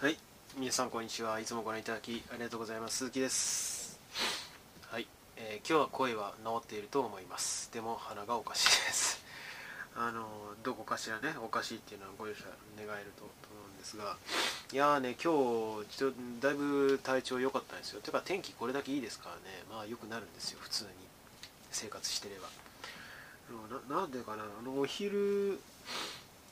はい。皆さんこんにちは。いつもご覧いただきありがとうございます。鈴木です。はい、えー今日は声は治っていると思います。でも鼻がおかしいです。あのどこかしらねおかしいっていうのはご容赦願えると思うんですが。いやーね今日ちょだいぶ体調良かったんですよ。てか天気これだけいいですからね。まあ良くなるんですよ。普通に。生活してれば。ななんでかな。あのお昼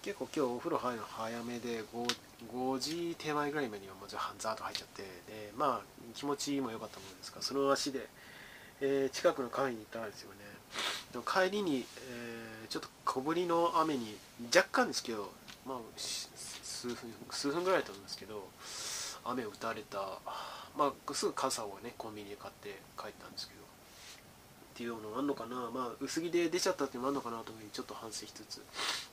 結構今日お風呂入るの早めで 5, 5時手前ぐらいまでにはもうザーッと入っちゃってでまあ気持ちも良かったものですからその足で、えー近くのカフェに行ったんですよね。でも帰りに、えーちょっと小降りの雨に若干ですけどまあ数分数分ぐらいだと思うんですけど雨を打たれたまあすぐ傘をねコンビニで買って帰ったんですけどっていうのもあるのかな、まあ、薄着で出ちゃったっていうのもあるのかなというふうにちょっと反省しつつ、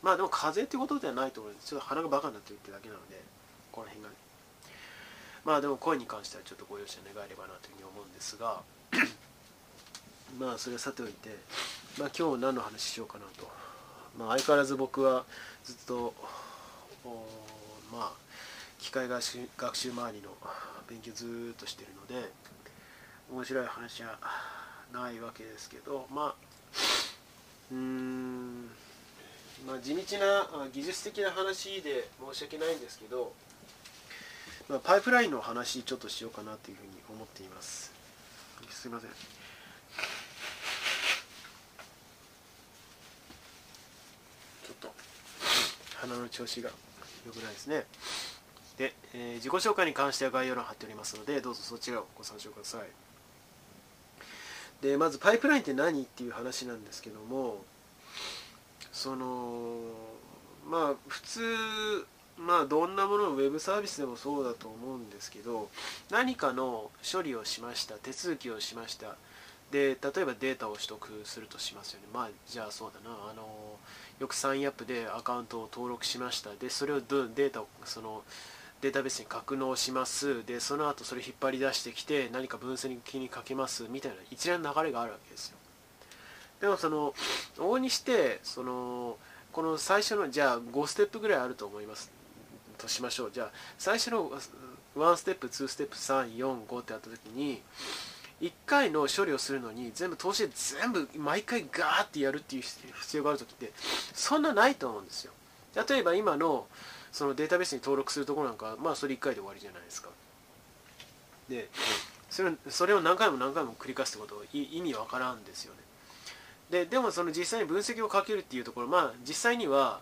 まあでも風邪ってことではないと思うんです。ちょっと鼻がバカになってるってだけなので、この辺がね。まあでも声に関してはちょっとご容赦願えればなというふうに思うんですが、まあそれはさておいて、まあ今日何の話しようかなと。まあ相変わらず僕はずっと、まあ機械学習学習周りの勉強ずーっとしてるので、面白い話はないわけですけどまあうーんまあ地道な技術的な話で申し訳ないんですけど、まあ、パイプラインの話ちょっとしようかなというふうに思っています。すいません。ちょっと鼻の調子が良くないですね。で、えー自己紹介に関しては概要欄貼っておりますのでどうぞそちらをご参照ください。でまずパイプラインって何っていう話なんですけどもそのまあ普通まあどんなもののウェブサービスでもそうだと思うんですけど何かの処理をしました手続きをしました。で例えばデータを取得するとしますよね。まあじゃあそうだな。あのよくサインアップでアカウントを登録しました。でそれをデータをそのデータベースに格納します。でその後それ引っ張り出してきて何か分析にかけます。みたいな一連の流れがあるわけですよ。でもその往々にしてそのこの最初のじゃあ5ステップぐらいあると思います。としましょう。じゃあ最初の1ステップ2ステップ345ってあった時に1回の処理をするのに全部通して全部毎回ガーってやるっていう必要がある時ってそんなないと思うんですよ。例えば今のそのデータベースに登録するところなんかまあそれ1回で終わりじゃないですか。でそれそれを何回も何回も繰り返すってことい意味わからんですよね。ででもその実際に分析をかけるっていうところまあ実際には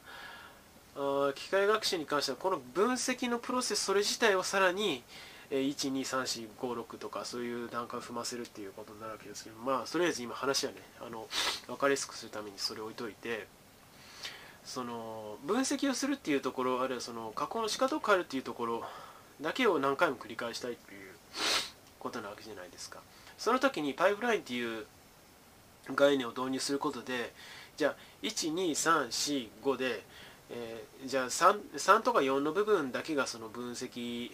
あ機械学習に関してはこの分析のプロセスそれ自体をさらに123456とかそういう段階を踏ませるっていうことになるわけですけどまあとりあえず今話はねあの分かりやすくするためにそれを置いといてその分析をするっていうところあるいはその加工の仕方を変えるっていうところだけを何回も繰り返したいっていうことなわけじゃないですか。その時にパイプラインっていう概念を導入することでじゃあ12345で、えーじゃあ 3, 3とか4の部分だけがその分析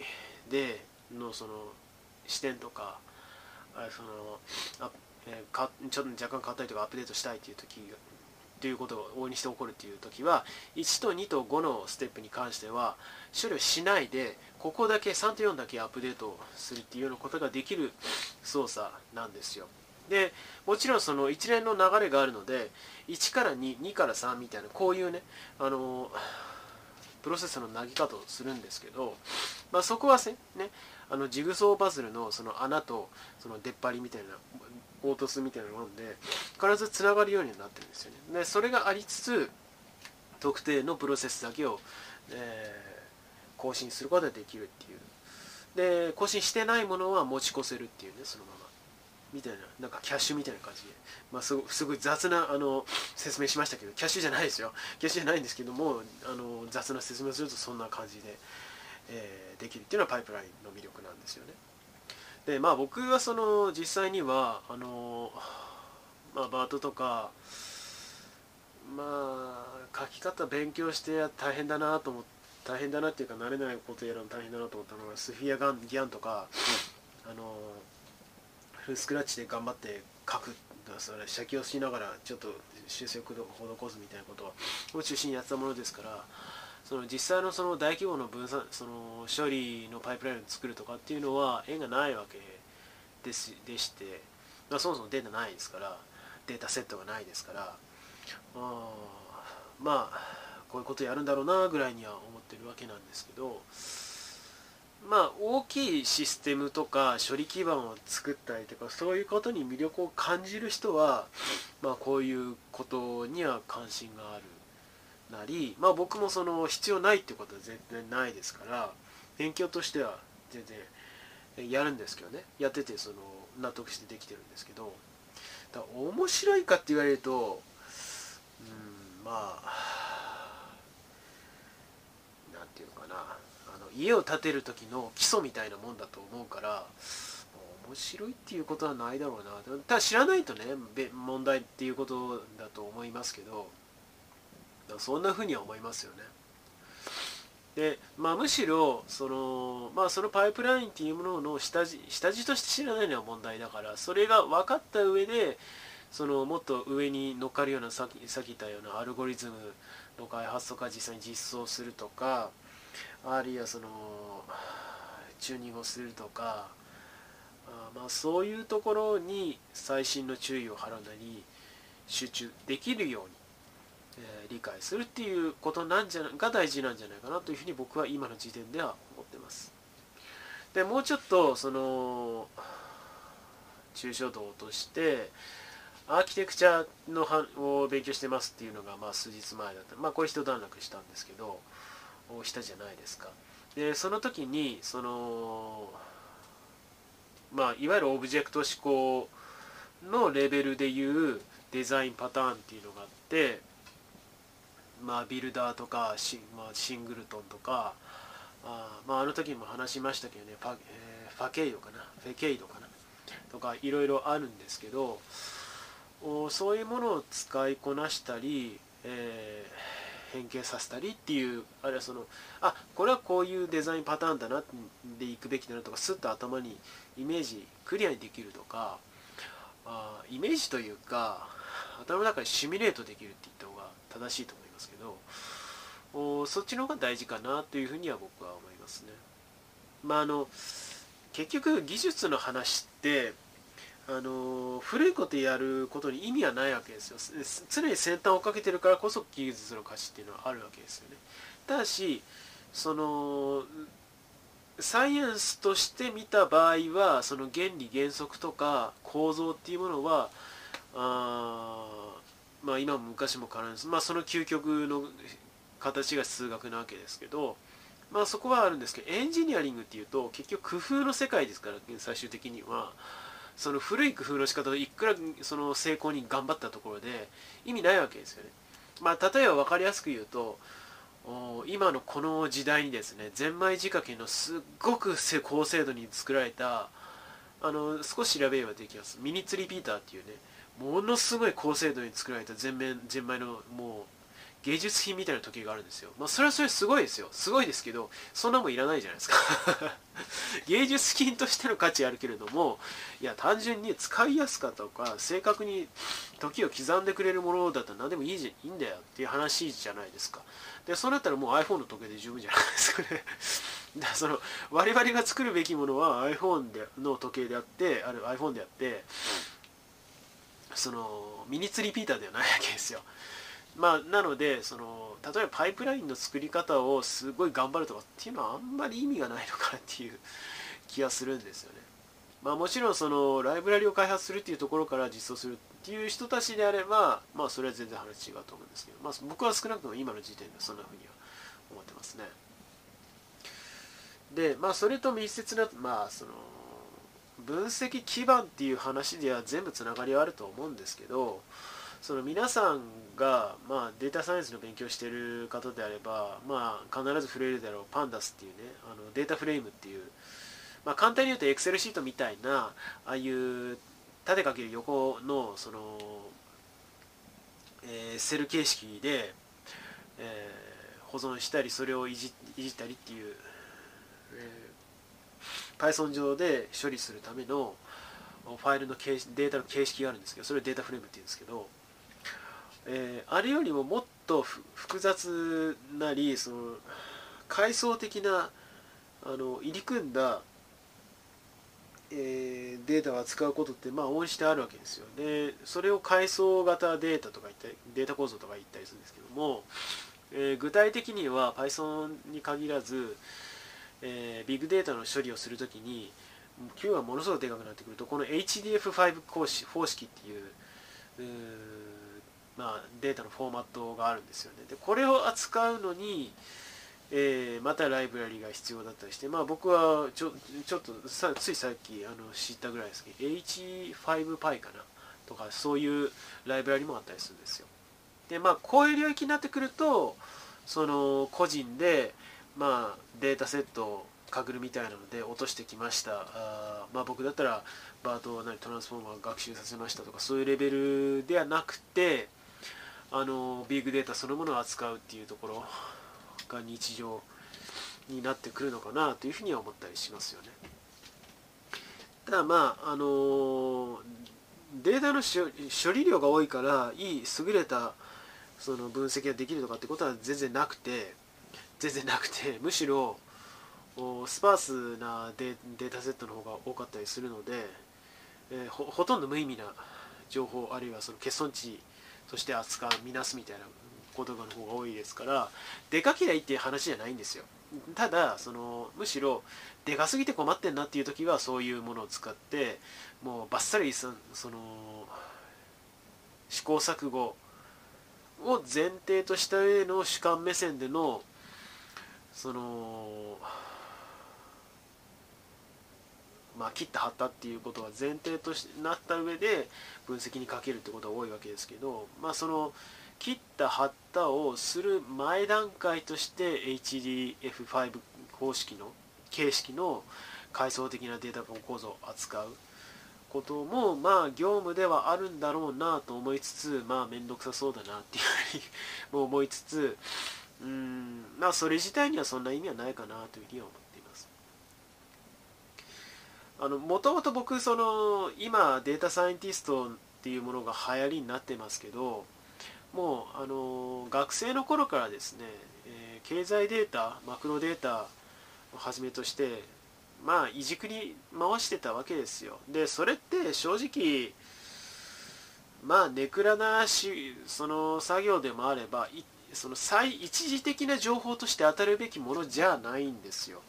でのその視点とかあそのあ、えーかちょっと若干変わったりとかアップデートしたいという時ということを往々にして起こるという時は1と2と5のステップに関しては処理をしないでここだけ3と4だけアップデートするっていうようなことができる操作なんですよ。でもちろんその一連の流れがあるので1から22から3みたいなこういうねあのプロセスの投げ方をするんですけど、まあ、そこはねあのジグソーパズルのその穴とその出っ張りみたいな凹凸みたいなもので必ずつながるようになってるんですよね。でそれがありつつ特定のプロセスだけを、えー更新することができるっていう。で更新してないものは持ち越せるっていうねそのまま。みたいななんかキャッシュみたいな感じで、まあ、すごすごい雑なあの説明しましたけどキャッシュじゃないですよ。キャッシュじゃないんですけどもあの雑な説明するとそんな感じで、えーできるっていうのはパイプラインの魅力なんですよね。でまあ僕はその実際にはあの、まあ、バートとかまあ書き方勉強して大変だなと思って大変だなっていうか慣れないことやるの大変だなと思ったのがスフィアガンギャンとか、あのフルスクラッチで頑張って書く。それ写記をしながらちょっと修正を施すみたいなことを中心にやってたものですからその実際のその大規模の分散その処理のパイプラインを作るとかっていうのは縁がないわけですでして、まあ、そもそもデータないですからデータセットがないですからあまあこういうことやるんだろうなぐらいには思ってるわけなんですけどまあ大きいシステムとか処理基盤を作ったりとかそういうことに魅力を感じる人は、まあ、こういうことには関心がある。なり、まあ、僕もその必要ないってことは全然ないですから勉強としては全然やるんですけどね。やっててその納得してできてるんですけどだ面白いかって言われるとうんまあなんていうのかな。あの家を建てる時の基礎みたいなもんだと思うから面白いっていうことはないだろうな。ただ知らないとね問題っていうことだと思いますけどそんなふうには思いますよね。でまあ、むしろその,、まあ、そのパイプラインっていうものの下地下地として知らないのは問題だからそれが分かった上でそのもっと上に乗っかるようなさっきさっき言ったようなアルゴリズムの開発とか実際に実装するとかあるいはそのチューニングをするとかまあそういうところに細心の注意を払うなり集中できるようにえ、理解するっていうことなんじゃが大事なんじゃないかなというふうに僕は今の時点では思ってます。でもうちょっとその抽象度としてアーキテクチャのを勉強してますっていうのがまあ数日前だったまあこれ一段落したんですけどしたじゃないですかでその時にそのまあいわゆるオブジェクト思考のレベルでいうデザインパターンっていうのがあってまあ、ビルダーとかシ,、まあ、シングルトンとかあ,、まあ、あの時も話しましたけどねファ,、えー、ファケイドかなフェケイドかなとかいろいろあるんですけどおそういうものを使いこなしたり、えー、変形させたりっていうあるいはそのあこれはこういうデザインパターンだなでいくべきだなとかスッと頭にイメージクリアにできるとかあイメージというか頭の中でシミュレートできるって言った方が正しいと思います。ですけどそっちの方が大事かなというふうには僕は思いますね。まああの結局技術の話ってあの古いことやることに意味はないわけですよ常に先端をかけてるからこそ技術の価値っていうのはあるわけですよねただしそのサイエンスとして見た場合はその原理原則とか構造っていうものはあまあ、今も昔も変わらないです、まあ、その究極の形が数学なわけですけど、まあ、そこはあるんですけどエンジニアリングっていうと結局工夫の世界ですから最終的には。その古い工夫の仕方でいくらその成功に頑張ったところで意味ないわけですよね。まあ、例えば分かりやすく言うと今のこの時代にですねゼンマイ仕掛けのすっごく高精度に作られたあの少し調べればできます。ミニッツリピーターっていうね。ものすごい高精度に作られた全面全枚のもう芸術品みたいな時計があるんですよ。まあ、それはそれすごいですよ。すごいですけど、そんなもんいらないじゃないですか 芸術品としての価値あるけれども、いや、単純に使いやすかとか、正確に時を刻んでくれるものだったら何でもいいじゃいいんだよっていう話じゃないですか。で、そうなったらもう iPhone の時計で十分じゃないですかね。だからその、我々が作るべきものは iPhone での時計であって、ある iPhone であって、そのミニツリピーターではないわけですよ。まあ、なのでその例えばパイプラインの作り方をすごい頑張るとかっていうのはあんまり意味がないのかなっていう気がするんですよね。まあ、もちろんそのライブラリを開発するっていうところから実装するっていう人たちであれば、まあ、それは全然話違うと思うんですけど、まあ、僕は少なくとも今の時点でそんなふうには思ってますね。で、まあ、それと密接な、まあ、その分析基盤っていう話では全部つながりはあると思うんですけどその皆さんが、まあ、データサイエンスの勉強してる方であれば、まあ、必ず触れるだろうパンダスっていうねあのデータフレームっていう、まあ、簡単に言うとエクセルシートみたいなああいう縦かける横のその、えー、セル形式で、えー、保存したりそれをいじいじったりっていう、えー Python 上で処理するためのファイルの形データの形式があるんですけどそれをデータフレームって言うんですけど、えー、あれよりももっと複雑なりその階層的なあの入り組んだ、えー、データを扱うことってまあ応じてあるわけですよ。でそれを階層型データとか言ったりデータ構造とか言ったりするんですけども、えー、具体的には Python に限らず、えー、ビッグデータの処理をするときに Q がものすごくでかくなってくるとこの HDF5 方式っていうまあ、データのフォーマットがあるんですよね。でこれを扱うのに、えー、またライブラリが必要だったりして、まあ、僕はちょちょっとさついさっきあの知ったぐらいですけど H5Py かなとかそういうライブラリもあったりするんですよ。でまあこういう領域になってくるとその個人で、まあ、データセットをかぐるみたいなので落としてきましたあまあ僕だったらバートなりトランスフォーマー学習させましたとかそういうレベルではなくてあのビッグデータそのものを扱うっていうところが日常になってくるのかなというふうには思ったりしますよね。ただまああのデータの処理量が多いからいい優れたその分析ができるとかってことは全然なくて全然なくてむしろスパースなデータセットの方が多かったりするので、えー、ほとんど無意味な情報あるいはその欠損値そして扱う見なすみたいなことの方が多いですからでかけりゃいいっていう話じゃないんですよ。ただそのむしろでかすぎて困ってんなっていう時はそういうものを使ってもうバッサリその試行錯誤を前提とした上の主観目線でのそのまあ、切った貼ったっていうことは前提としてなった上で分析にかけるってことが多いわけですけど、まあ、その切った貼ったをする前段階として HDF5 方式の形式の階層的なデータ構造を扱う。こともまあ業務ではあるんだろうなと思いつつまあ面倒くさそうだなっていうふうにも思いつつうんまあそれ自体にはそんな意味はないかなというふうには思ってあのもともと僕その今データサイエンティストっていうものが流行りになってますけどもうあの学生の頃からですね、えー、経済データマクロデータをはじめとしてまあいじくり回してたわけですよ。でそれって正直まあネクラなしその作業でもあればその最一時的な情報として当たるべきものじゃないんですよ。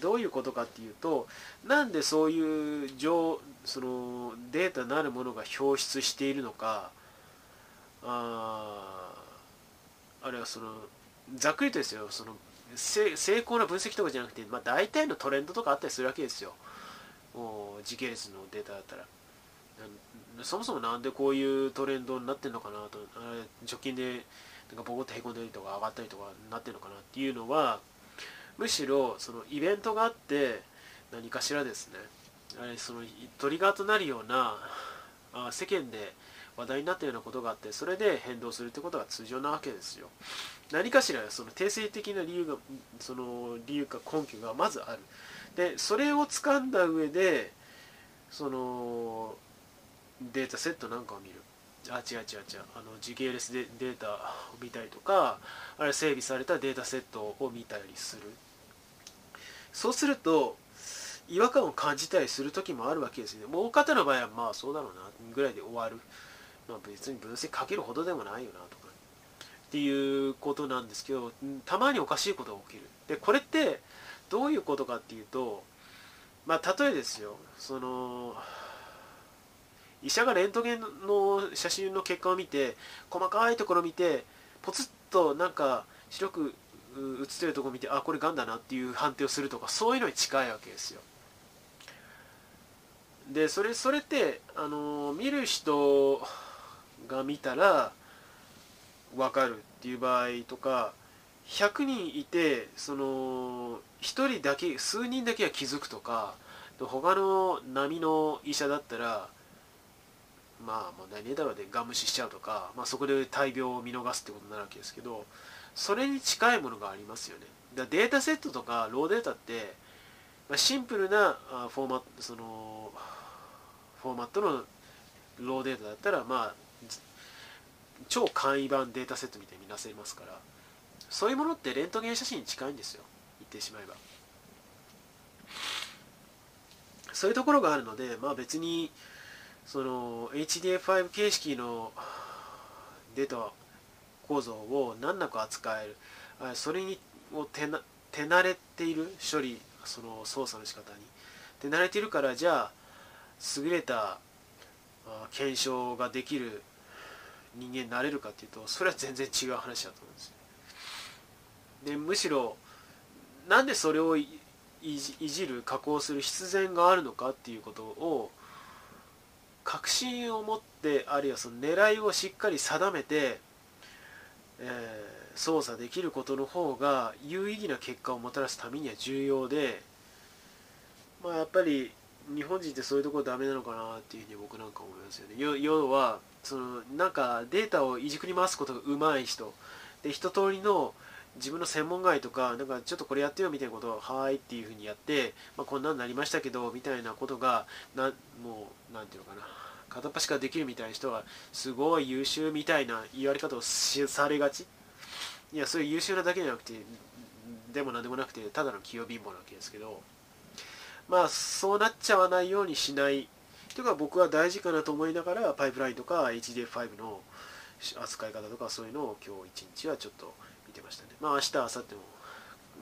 どういうことかっていうとなんでそういう情そのデータなるものが表出しているのかああるいはそのざっくりとですよ。その成功な分析とかじゃなくて、まあ、大体のトレンドとかあったりするわけですよ。もう時系列のデータだったら。そもそもなんでこういうトレンドになってるのかなと直近でなんかボコってへこんだりとか上がったりとかなってるのかなっていうのはむしろそのイベントがあって何かしらですね。そのトリガーとなるようなあ世間で話題になったようなことがあってそれで変動するってことが通常なわけですよ。何かしらその定性的な理由がその理由か根拠がまずある。でそれを掴んだ上でそのデータセットなんかを見る。あ違う違う違う。あの時系列でデータを見たりとかあれ整備されたデータセットを見たりする。そうすると違和感を感じたりする時もあるわけですね。もう方の場合はまあそうだろうなぐらいで終わる、まあ、別に分析かけるほどでもないよなとか。っていうことなんですけどたまにおかしいことが起きる。でこれってどういうことかっていうとまあ例えですよ。その医者がレントゲンの写真の結果を見て細かいところを見てポツッとなんか白く写ってるところを見てあこれがんだなっていう判定をするとかそういうのに近いわけですよ。でそれそれってあの見る人が見たら分かるっていう場合とか100人いてその1人だけ数人だけは気づくとか他の波の医者だったらまあ問題ねえだろうでガン無視しちゃうとか、まあ、そこで大病を見逃すってことになるわけですけどそれに近いものがありますよね。だデータセットとかローデータって、まあ、シンプルなフォーマットそのフォーマットのローデータだったらまあ超簡易版データセットみたいに見なせますからそういうものってレントゲン写真に近いんですよ。言ってしまえば。そういうところがあるのでまあ別にその HDF5 形式のデータ構造を難なく扱える。それにを手な手慣れている処理その操作の仕方に。手慣れているからじゃあ優れた検証ができる人間になれるかっていうとそれは全然違う話だと思うんですよでむしろなんでそれをいじる加工する必然があるのかっていうことを確信を持ってあるいはその狙いをしっかり定めて、えー、操作できることの方が有意義な結果をもたらすためには重要で、まあ、やっぱり日本人ってそういうところダメなのかなっていうふうに僕なんか思いますよね。要はそのなんかデータをいじくり回すことが上手い人。で一通りの自分の専門外とかなんかちょっとこれやってよみたいなことを「はーい」っていうふうにやって、まあ、こんなんなりましたけどみたいなことがなもう何て言うのかな片っ端からできるみたいな人はすごい優秀みたいな言われ方をされがち。いやそういう優秀なだけじゃなくてでも何でもなくてただの器用貧乏なわけですけどまあそうなっちゃわないようにしない。というか僕は大事かなと思いながらパイプラインとか HDF5 の扱い方とかそういうのを今日一日はちょっと見てましたね。まあ明日明後日も。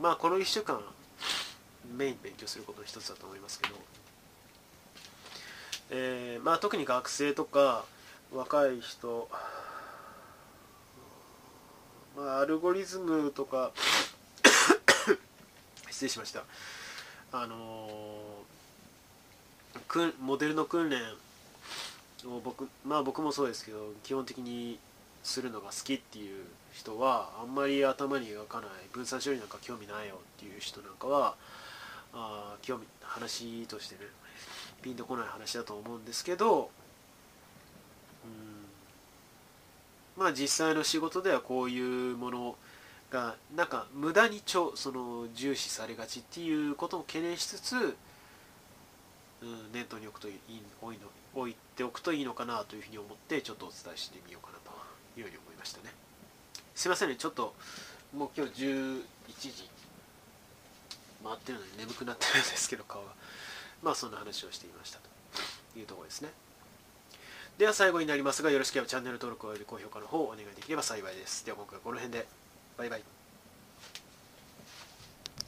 まあこの1週間メイン勉強することの一つだと思いますけど、えー、まあ特に学生とか若い人まあアルゴリズムとか 失礼しました。あのー、モデルの訓練を僕まあ僕もそうですけど基本的にするのが好きっていう人はあんまり頭に描かない分散処理なんか興味ないよっていう人なんかはあ興味話としてねピンとこない話だと思うんですけどうんまあ実際の仕事ではこういうものがなんか無駄にちょその重視されがちっていうことを懸念しつつ、うん、念頭に置くといい置いの置いておくといいのかなというふうに思ってちょっとお伝えしてみようかないうふうに思いましたね。すいませんねちょっともう今日11時回ってるのに眠くなってるんですけど顔が。まあそんな話をしていましたと。いうところですね。では最後になりますがよろしければチャンネル登録および高評価の方をお願いできれば幸いです。では今回はこの辺で。バイバイ。